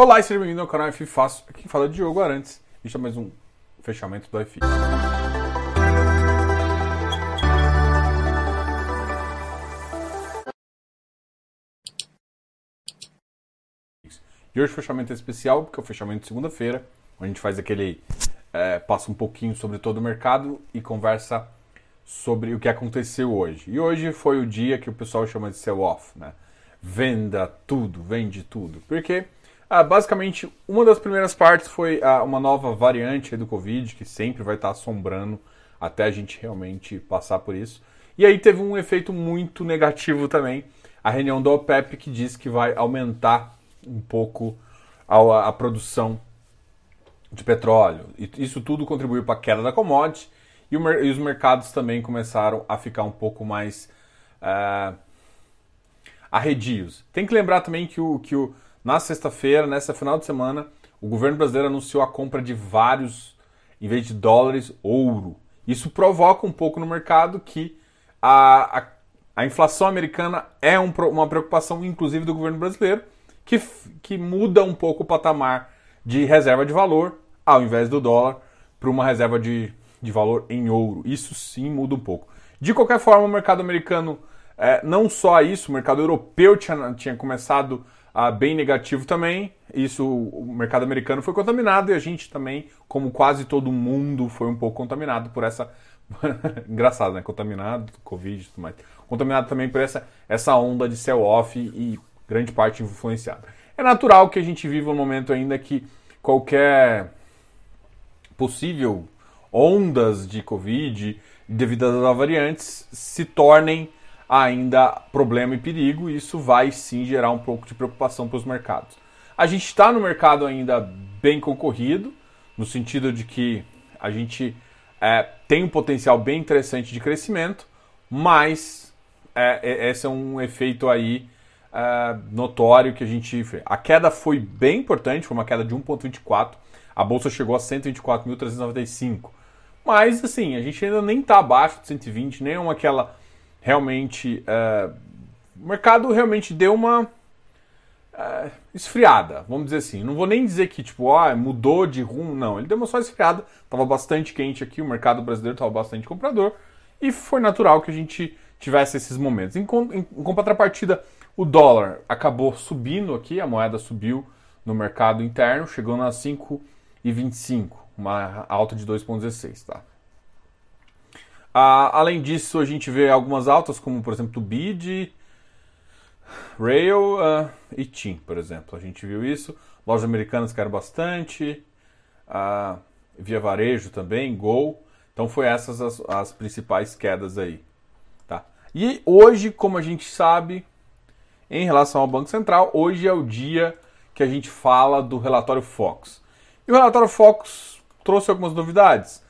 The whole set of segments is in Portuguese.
Olá e seja bem-vindo ao canal F Fácil. Aqui fala Diogo Arantes. Este é mais um fechamento do F. E hoje o fechamento é especial, porque é o fechamento de segunda-feira, onde a gente faz aquele. É, passa um pouquinho sobre todo o mercado e conversa sobre o que aconteceu hoje. E hoje foi o dia que o pessoal chama de sell-off, né? Venda tudo, vende tudo. Porque ah, basicamente uma das primeiras partes foi ah, uma nova variante do Covid, que sempre vai estar assombrando até a gente realmente passar por isso. E aí teve um efeito muito negativo também. A reunião da OPEP que diz que vai aumentar um pouco a, a produção de petróleo. E isso tudo contribuiu para a queda da commodity e, o, e, os mercados também começaram a ficar um pouco mais uh, arredios. Tem que lembrar também que, o, que o, na sexta-feira, nessa final de semana, o governo brasileiro anunciou a compra de vários, em vez de dólares, ouro. Isso provoca um pouco no mercado que a, a, a inflação americana é um, uma preocupação, inclusive, do governo brasileiro que, que muda um pouco o patamar de reserva de valor, ao invés do dólar, para uma reserva de, de valor em ouro. Isso sim muda um pouco. De qualquer forma, o mercado americano, é, não só isso, o mercado europeu tinha, tinha começado a bem negativo também. Isso, o mercado americano foi contaminado e a gente também, como quase todo mundo, foi um pouco contaminado por essa. Engraçado, né? Contaminado, Covid e tudo mais. Contaminado também por essa, essa onda de sell-off e grande parte influenciada. É natural que a gente viva um momento ainda que qualquer possível ondas de Covid devido às variantes se tornem ainda problema e perigo, e isso vai sim gerar um pouco de preocupação para os mercados. A gente está no mercado ainda bem concorrido, no sentido de que a gente é, tem um potencial bem interessante de crescimento, mas é, é esse é um efeito aí uh, notório que a gente. A queda foi bem importante, foi uma queda de 1,24. A bolsa chegou a 124.395. Mas, assim, a gente ainda nem está abaixo de 120, nem é uma aquela realmente. Uh, o mercado realmente deu uma uh, esfriada, vamos dizer assim. Não vou nem dizer que, tipo, ah, mudou de rumo, não. Ele deu uma só esfriada, estava bastante quente aqui, o mercado brasileiro estava bastante comprador, e foi natural que a gente tivesse esses momentos. Em, em, em contrapartida, o dólar acabou subindo aqui, a moeda subiu no mercado interno, chegando a 5,25, uma alta de 2,16, tá? Ah, além disso, a gente vê algumas altas, como por exemplo o BID, Rail uh, e TIM, por exemplo. A gente viu isso. Lojas americanas caíram bastante, uh, Via Varejo também, Gol. Então foi essas as, as principais quedas aí. Tá? E hoje, como a gente sabe, em relação ao Banco Central, hoje é o dia que a gente fala do relatório Fox. E o relatório Fox trouxe algumas novidades?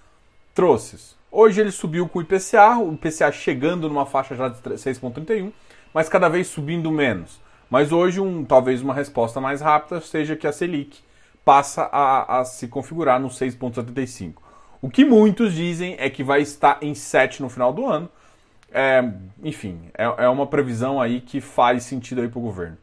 Trouxe. Hoje ele subiu com o IPCA, o IPCA chegando numa faixa já de 6,31, mas cada vez subindo menos. Mas hoje, um, talvez uma resposta mais rápida seja que a Selic passa a, a se configurar no 6,75. O que muitos dizem é que vai estar em 7 no final do ano, é, enfim, é, é uma previsão aí que faz sentido aí para o governo.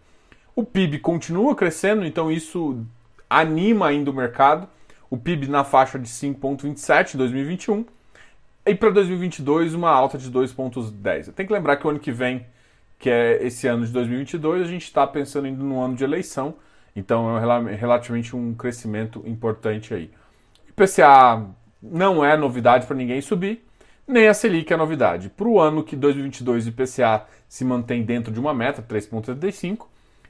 O PIB continua crescendo, então isso anima ainda o mercado. O PIB na faixa de 5,27 em 2021 e para 2022 uma alta de 2,10. Tem que lembrar que o ano que vem, que é esse ano de 2022, a gente está pensando ainda no ano de eleição, então é relativamente um crescimento importante aí. IPCA não é novidade para ninguém subir, nem a Selic é novidade. Para o ano que 2022 o IPCA se mantém dentro de uma meta, 3,35%,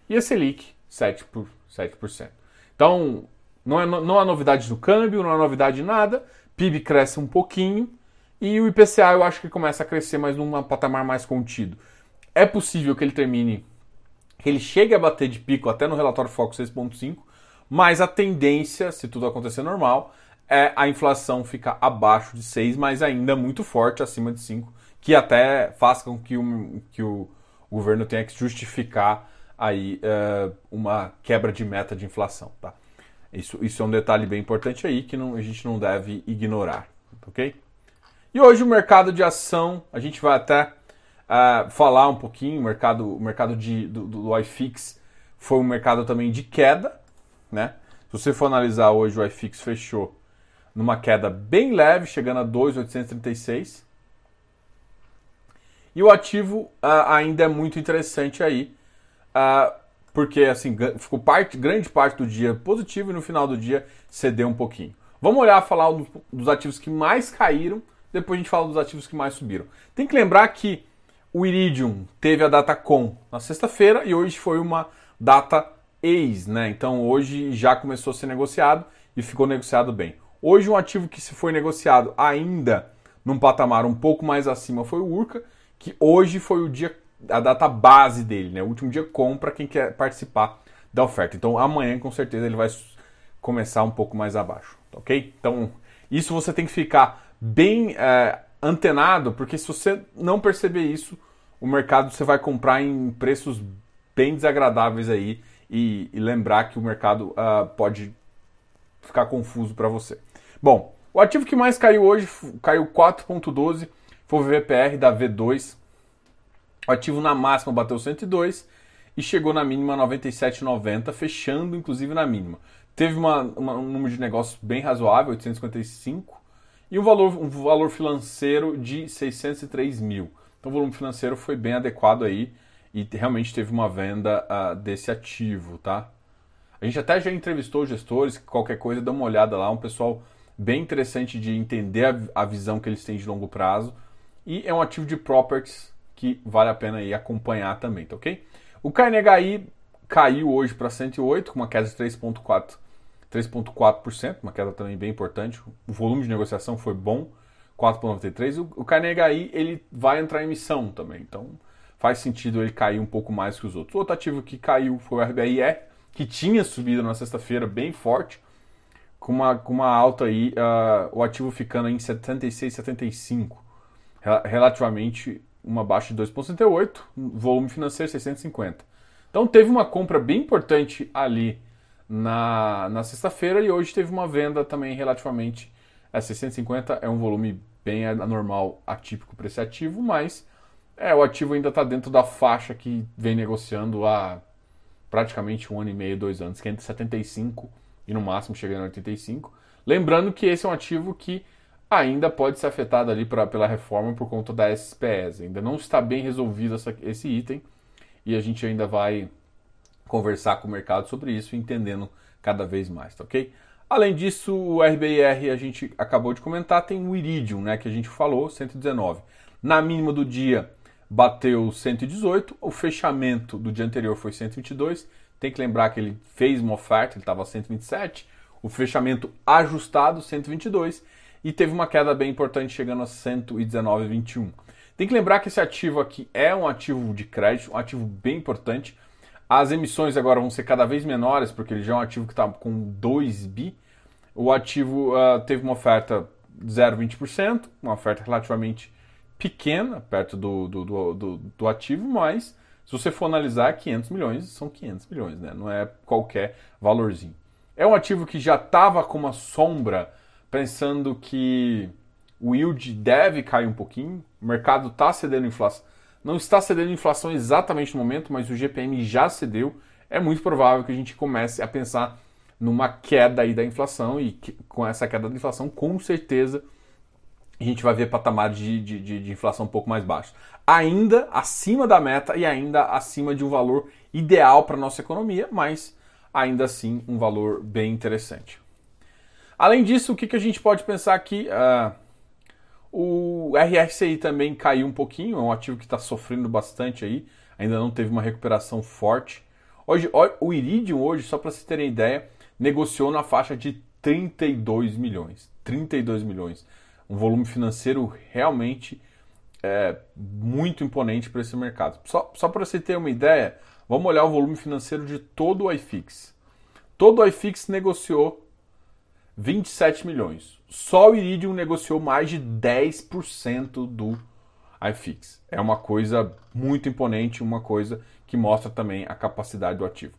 e a Selic, 7%. Por, 7%. Então, não, é, não há novidade no câmbio, não há novidade em nada, PIB cresce um pouquinho, e o IPCA eu acho que começa a crescer, mas num patamar mais contido. É possível que ele termine, que ele chegue a bater de pico até no relatório Foco 6,5, mas a tendência, se tudo acontecer normal, é a inflação ficar abaixo de 6, mas ainda muito forte, acima de 5, que até faz com que o, que o, governo tenha que justificar aí uh, uma quebra de meta de inflação. Tá? Isso, isso é um detalhe bem importante aí que não, a gente não deve ignorar. ok? E hoje o mercado de ação, a gente vai até uh, falar um pouquinho, o mercado, o mercado de, do, do iFix foi um mercado também de queda, né? Se você for analisar hoje, o iFix fechou numa queda bem leve, chegando a 2,836. E o ativo uh, ainda é muito interessante aí, uh, porque assim ficou parte, grande parte do dia positivo e no final do dia cedeu um pouquinho. Vamos olhar falar dos ativos que mais caíram, depois a gente fala dos ativos que mais subiram. Tem que lembrar que o Iridium teve a data com na sexta-feira e hoje foi uma data ex, né? Então hoje já começou a ser negociado e ficou negociado bem. Hoje um ativo que se foi negociado ainda num patamar um pouco mais acima foi o Urca, que hoje foi o dia a data base dele, né? O último dia compra quem quer participar da oferta. Então amanhã com certeza ele vai começar um pouco mais abaixo, ok? Então isso você tem que ficar bem é, antenado, porque se você não perceber isso, o mercado você vai comprar em preços bem desagradáveis aí e, e lembrar que o mercado uh, pode ficar confuso para você. Bom, o ativo que mais caiu hoje caiu 4,12, foi o VPR da V2. O ativo na máxima bateu 102 e chegou na mínima 97,90, fechando inclusive na mínima. Teve uma, uma, um número de negócios bem razoável, 855, e um valor, um valor financeiro de 603 mil. Então o volume financeiro foi bem adequado aí e realmente teve uma venda uh, desse ativo, tá? A gente até já entrevistou gestores, qualquer coisa dá uma olhada lá, um pessoal bem interessante de entender a, a visão que eles têm de longo prazo e é um ativo de properties que vale a pena aí acompanhar também, tá ok? O KNHI caiu hoje para 108 com uma queda de 3.4 3.4%, uma queda também bem importante. O volume de negociação foi bom, 4.93. O, o KNHI ele vai entrar em emissão também, então faz sentido ele cair um pouco mais que os outros. O outro ativo que caiu foi o RBIE, que tinha subido na sexta-feira bem forte, com uma, com uma alta aí, uh, o ativo ficando em 76,75, relativamente uma baixa de 2,68, volume financeiro 650. Então teve uma compra bem importante ali na, na sexta-feira e hoje teve uma venda também relativamente. É, 650 é um volume bem anormal, atípico para esse ativo, mas é, o ativo ainda está dentro da faixa que vem negociando há praticamente um ano e meio, dois anos, que é entre 75 e no máximo chegando a 85. Lembrando que esse é um ativo que ainda pode ser afetado ali pra, pela reforma por conta da SPS. Ainda não está bem resolvido essa, esse item e a gente ainda vai conversar com o mercado sobre isso, entendendo cada vez mais, tá ok? Além disso, o RBIR a gente acabou de comentar, tem o Iridium, né, que a gente falou, 119. Na mínima do dia bateu 118, o fechamento do dia anterior foi 122. Tem que lembrar que ele fez uma oferta, ele estava 127, o fechamento ajustado 122 e teve uma queda bem importante chegando a 119,21. Tem que lembrar que esse ativo aqui é um ativo de crédito, um ativo bem importante. As emissões agora vão ser cada vez menores, porque ele já é um ativo que está com 2 bi. O ativo uh, teve uma oferta 0,20%, uma oferta relativamente pequena, perto do, do, do, do, ativo, mas se você for analisar, 500 milhões são 500 milhões, né? não é qualquer valorzinho. É um ativo que já estava com uma sombra, pensando que o yield deve cair um pouquinho, o mercado está cedendo inflação não está cedendo inflação exatamente no momento, mas o GPM já cedeu. É muito provável que a gente comece a pensar numa queda aí da inflação e que, com essa queda da inflação, com certeza, a gente vai ver patamares de, de, de, de inflação um pouco mais baixos. Ainda acima da meta e ainda acima de um valor ideal para a nossa economia, mas ainda assim um valor bem interessante. Além disso, o que, que a gente pode pensar aqui? Uh, o RSI também caiu um pouquinho, é um ativo que está sofrendo bastante aí, ainda não teve uma recuperação forte. Hoje, o Iridium hoje, só para vocês terem ideia, negociou na faixa de 32 milhões. 32 milhões. Um volume financeiro realmente é, muito imponente para esse mercado. Só, só para você ter uma ideia, vamos olhar o volume financeiro de todo o iFix. Todo o iFix negociou 27 milhões. Só o Iridium negociou mais de 10% do iFix. É uma coisa muito imponente, uma coisa que mostra também a capacidade do ativo.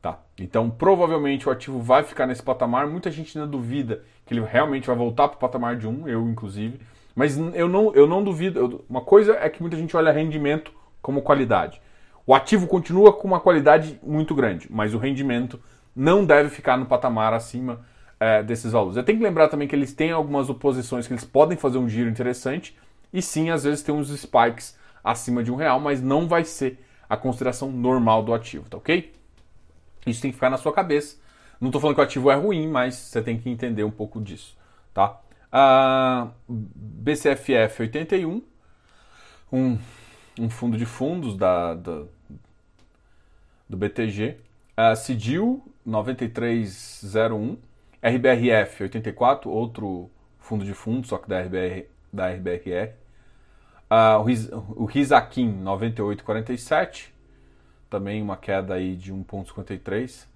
Tá? Então, provavelmente o ativo vai ficar nesse patamar. Muita gente ainda duvida que ele realmente vai voltar para o patamar de 1, eu inclusive. Mas eu não, eu não duvido. Uma coisa é que muita gente olha rendimento como qualidade. O ativo continua com uma qualidade muito grande, mas o rendimento não deve ficar no patamar acima é, desses valores. Eu tenho que lembrar também que eles têm algumas oposições que eles podem fazer um giro interessante e sim, às vezes tem uns spikes acima de um real, mas não vai ser a consideração normal do ativo, tá ok? Isso tem que ficar na sua cabeça. Não estou falando que o ativo é ruim, mas você tem que entender um pouco disso, tá? Uh, BCFF 81, um, um fundo de fundos da, da do BTG. Uh, CIDIL 9301, RBRF 84, outro fundo de fundos, só que da, RBR, da RBRR. Uh, o Rizakin 9847, também uma queda aí de 1,53.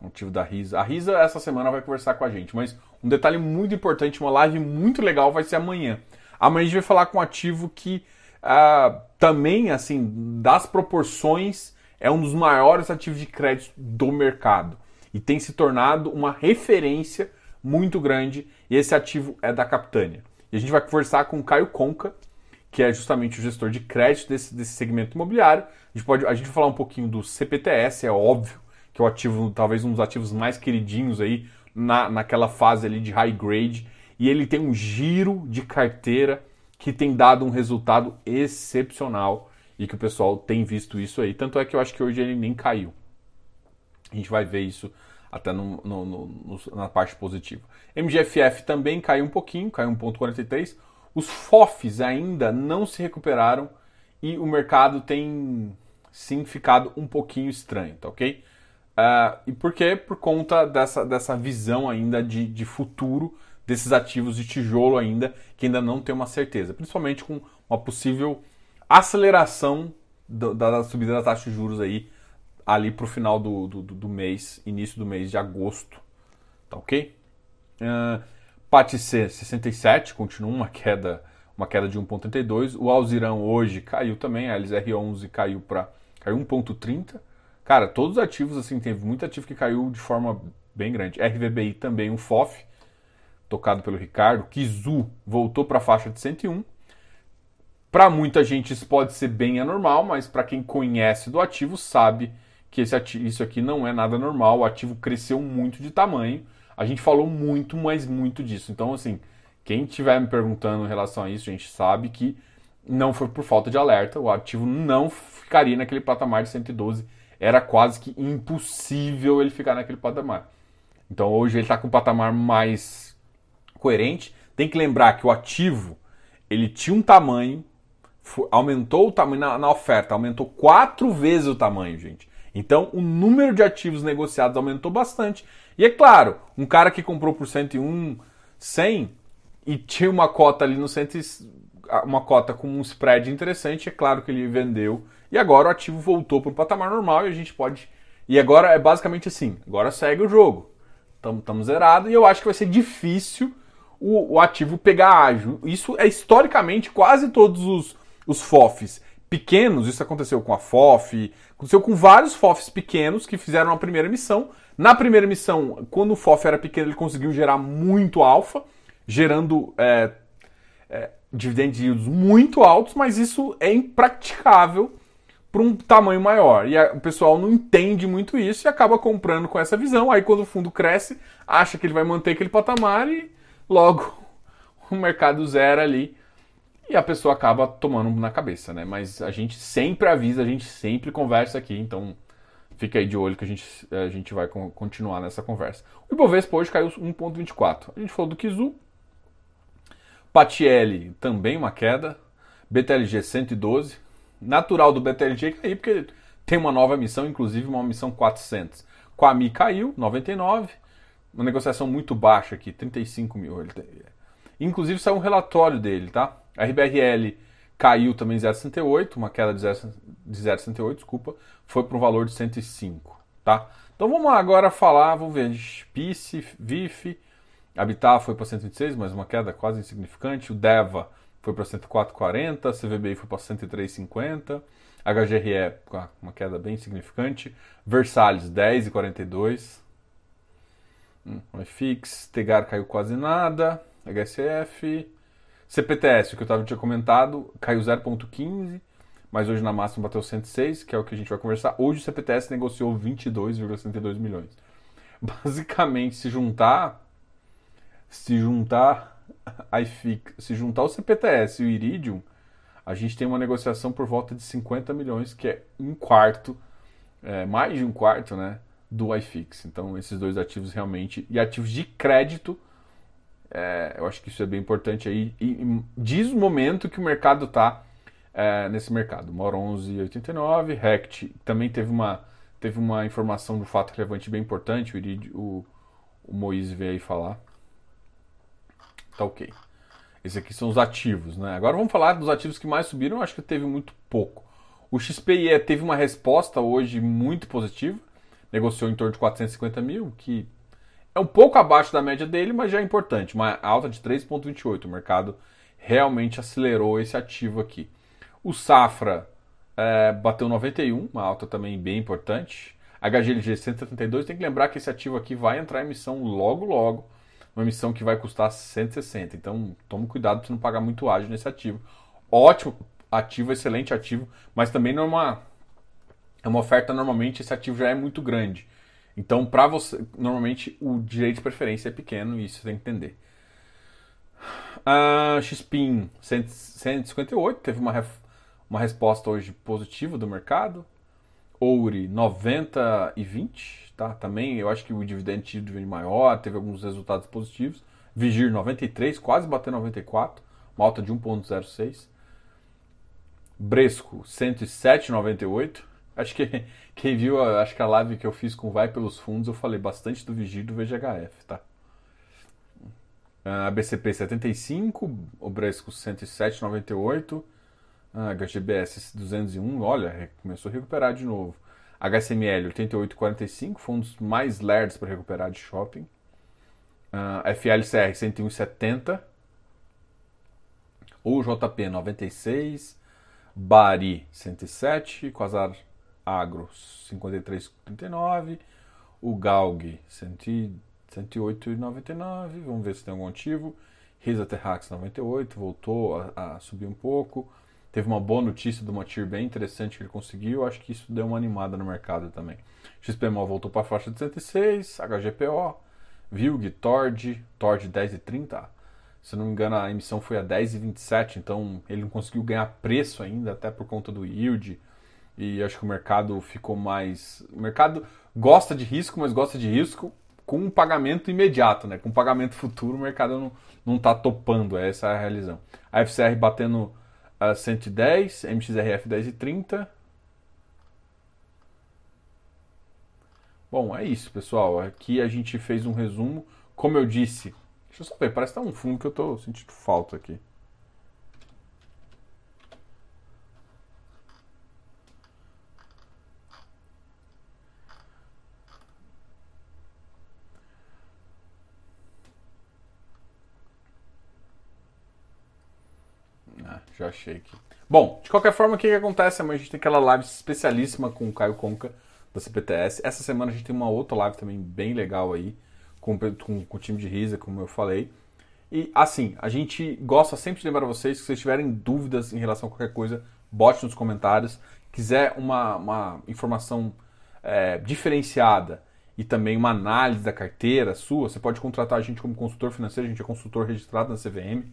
Motivo da Risa. A Risa essa semana vai conversar com a gente, mas um detalhe muito importante, uma live muito legal vai ser amanhã. Amanhã a gente vai falar com um ativo que uh, também, assim, das proporções, é um dos maiores ativos de crédito do mercado e tem se tornado uma referência muito grande. E esse ativo é da Capitânia. E a gente vai conversar com o Caio Conca, que é justamente o gestor de crédito desse, desse segmento imobiliário. A gente pode a gente vai falar um pouquinho do CPTS, é óbvio, que é o ativo, talvez um dos ativos mais queridinhos aí na, naquela fase ali de high grade. E ele tem um giro de carteira que tem dado um resultado excepcional e que o pessoal tem visto isso aí. Tanto é que eu acho que hoje ele nem caiu. A gente vai ver isso até no, no, no, na parte positiva. MGFF também caiu um pouquinho, caiu 1,43. Os FOFs ainda não se recuperaram e o mercado tem sim ficado um pouquinho estranho, tá ok? Uh, e por quê? Por conta dessa, dessa visão ainda de, de futuro desses ativos de tijolo ainda, que ainda não tem uma certeza, principalmente com uma possível aceleração do, da subida da taxa de juros aí ali para o final do, do, do, mês, início do mês de agosto. Tá ok? Uh, PAT C 67, continua uma queda, uma queda de 1,32. O Alzirão hoje caiu também, a LZR11 caiu para caiu 1,30. Cara, todos os ativos, assim, teve muito ativo que caiu de forma bem grande. RVBI também, um FOF, tocado pelo Ricardo. Kizu voltou para a faixa de 101. Para muita gente isso pode ser bem anormal, mas para quem conhece do ativo sabe que esse ativo, isso aqui não é nada normal, o ativo cresceu muito de tamanho. A gente falou muito, mas muito disso. Então, assim, quem estiver me perguntando em relação a isso, a gente sabe que não foi por falta de alerta, o ativo não ficaria naquele patamar de 112. Era quase que impossível ele ficar naquele patamar. Então hoje ele está com um patamar mais coerente. Tem que lembrar que o ativo ele tinha um tamanho, aumentou o tamanho na, na oferta, aumentou quatro vezes o tamanho, gente. Então, o número de ativos negociados aumentou bastante. E é claro, um cara que comprou por 101, 100 e tinha uma cota ali no 100, uma cota com um spread interessante, é claro que ele vendeu. E agora o ativo voltou para o patamar normal e a gente pode. E agora é basicamente assim: agora segue o jogo. Estamos zerados e eu acho que vai ser difícil o, o, ativo pegar ágil. Isso é historicamente quase todos os, os FOFs pequenos, isso aconteceu com a FOF, aconteceu com vários FOFs pequenos que fizeram a primeira missão. Na primeira missão, quando o FOF era pequeno, ele conseguiu gerar muito alfa, gerando é, é, dividend yields muito altos, mas isso é impraticável para um tamanho maior. E a, o pessoal não entende muito isso e acaba comprando com essa visão. Aí quando o fundo cresce, acha que ele vai manter aquele patamar e logo o mercado zera ali e a pessoa acaba tomando na cabeça, né? Mas a gente sempre avisa, a gente sempre conversa aqui, então fica aí de olho que a gente, a gente vai continuar nessa conversa. O Ibovespa hoje caiu 1,24. A gente falou do Kizu. Patielli também uma queda. BTLG 112. Natural do BTLG cair porque tem uma nova missão, inclusive uma missão 400. Quami caiu, 99. Uma negociação muito baixa aqui, 35 mil. Inclusive saiu um relatório dele, tá? A RBRL caiu também 0,68, uma queda de 0,68, desculpa, foi para um valor de 105, tá? Então vamos agora falar, vamos ver, PICE, VIF, Habitat foi para 126, mas uma queda quase insignificante, o DEVA foi para 104,40, CVBI foi para 103,50, HGRE uma queda bem significante, Versalhes 10,42, hum, FX, Tegar caiu quase nada, HSF, CPTS, o que eu tava, tinha comentado, caiu 0,15, mas hoje na máxima bateu 106, que é o que a gente vai conversar. Hoje o CPTS negociou 22,62 milhões. basicamente, se juntar, se juntar IFIX, se juntar o CPTS e o Iridium, a gente tem uma negociação por volta de 50 milhões, que é um quarto, é, mais de um quarto, né, do iFix. Então, esses dois ativos realmente, e ativos de crédito, é, eu acho que isso é bem importante aí, e, e diz o momento que o mercado está é, nesse mercado. Mor 11,89, Rect também teve uma, teve uma informação um fato relevante bem importante, o, o, o Moise veio aí falar. Tá ok. Esses aqui são os ativos, né? Agora vamos falar dos ativos que mais subiram, eu acho que teve muito pouco. O XPIE teve uma resposta hoje muito positiva, negociou em torno de 450 mil, que é um pouco abaixo da média dele, mas já é importante. Uma alta de 3,28. O mercado realmente acelerou esse ativo aqui. O Safra é, bateu 91, uma alta também bem importante. HGLG 172, tem que lembrar que esse ativo aqui vai entrar em emissão logo logo, uma emissão que vai custar 160. Então tome cuidado para não pagar muito ágil nesse ativo. Ótimo ativo, excelente ativo, mas também não é uma, é uma oferta normalmente esse ativo já é muito grande. Então, para você, normalmente o direito de preferência é pequeno e isso você tem que entender. A XPIN 158 teve uma, uma resposta hoje positiva do mercado. Ouri 90 e 20, tá? Também eu acho que o dividend tido vem maior, teve alguns resultados positivos. Vigir 93, quase bateu 94, uma alta de 1.06. Bresco 107,98. Acho que quem viu, acho que a live que eu fiz com Vai pelos Fundos, eu falei bastante do Vigir do VGHF, tá? A BCP 75, o Bresco 107,98, a HGBS 201, olha, começou a recuperar de novo. HSML 88,45, foi um dos mais lerdos para recuperar de shopping. Uh, FLCR 101,70. O JP 96. Bari 107. Quasar Agro 53,39, o Galg 108,99, vamos ver se tem algum motivo. Risa Terrax 98, voltou a, a, subir um pouco. Teve uma boa notícia do Matir bem interessante que ele conseguiu, acho que isso deu uma animada no mercado também. XPMO voltou para a faixa de 106, HGPO, Vilg, Tord, Tord 10,30. Se não me engano, a emissão foi a 10,27, então ele não conseguiu ganhar preço ainda, até por conta do yield e acho que o mercado ficou mais. O mercado gosta de risco, mas gosta de risco com um pagamento imediato, né? Com um pagamento futuro, o mercado não, não está topando, essa é a realização. A FCR batendo a 110, MXRF 10,30. Bom, é isso, pessoal. Aqui a gente fez um resumo. Como eu disse, deixa eu só ver, parece que tá um fundo que eu estou sentindo falta aqui. Já achei aqui. Bom, de qualquer forma, o que, que acontece? Amanhã a gente tem aquela live especialíssima com o Caio Conca, da CPTS. Essa semana a gente tem uma outra live também bem legal aí, com, com, com o time de Risa, como eu falei. E assim, a gente gosta sempre de lembrar vocês que se vocês tiverem dúvidas em relação a qualquer coisa, bote nos comentários. Quiser uma, uma informação é, diferenciada e também uma análise da carteira sua, você pode contratar a gente como consultor financeiro, a gente é consultor registrado na CVM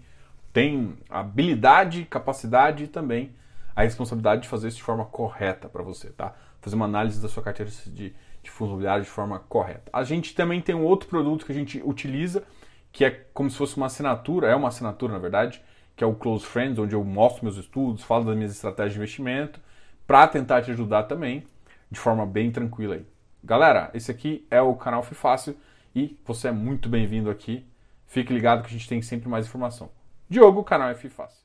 tem habilidade, capacidade e também a responsabilidade de fazer isso de forma correta para você, tá? Fazer uma análise da sua carteira de, de fundos imobiliários de forma correta. A gente também tem um outro produto que a gente utiliza, que é como se fosse uma assinatura, é uma assinatura na verdade, que é o Close Friends, onde eu mostro meus estudos, falo das minhas estratégias de investimento, para tentar te ajudar também de forma bem tranquila aí. Galera, esse aqui é o canal Fácil e você é muito bem-vindo aqui. Fique ligado que a gente tem sempre mais informação. Diogo, canal F Fácil.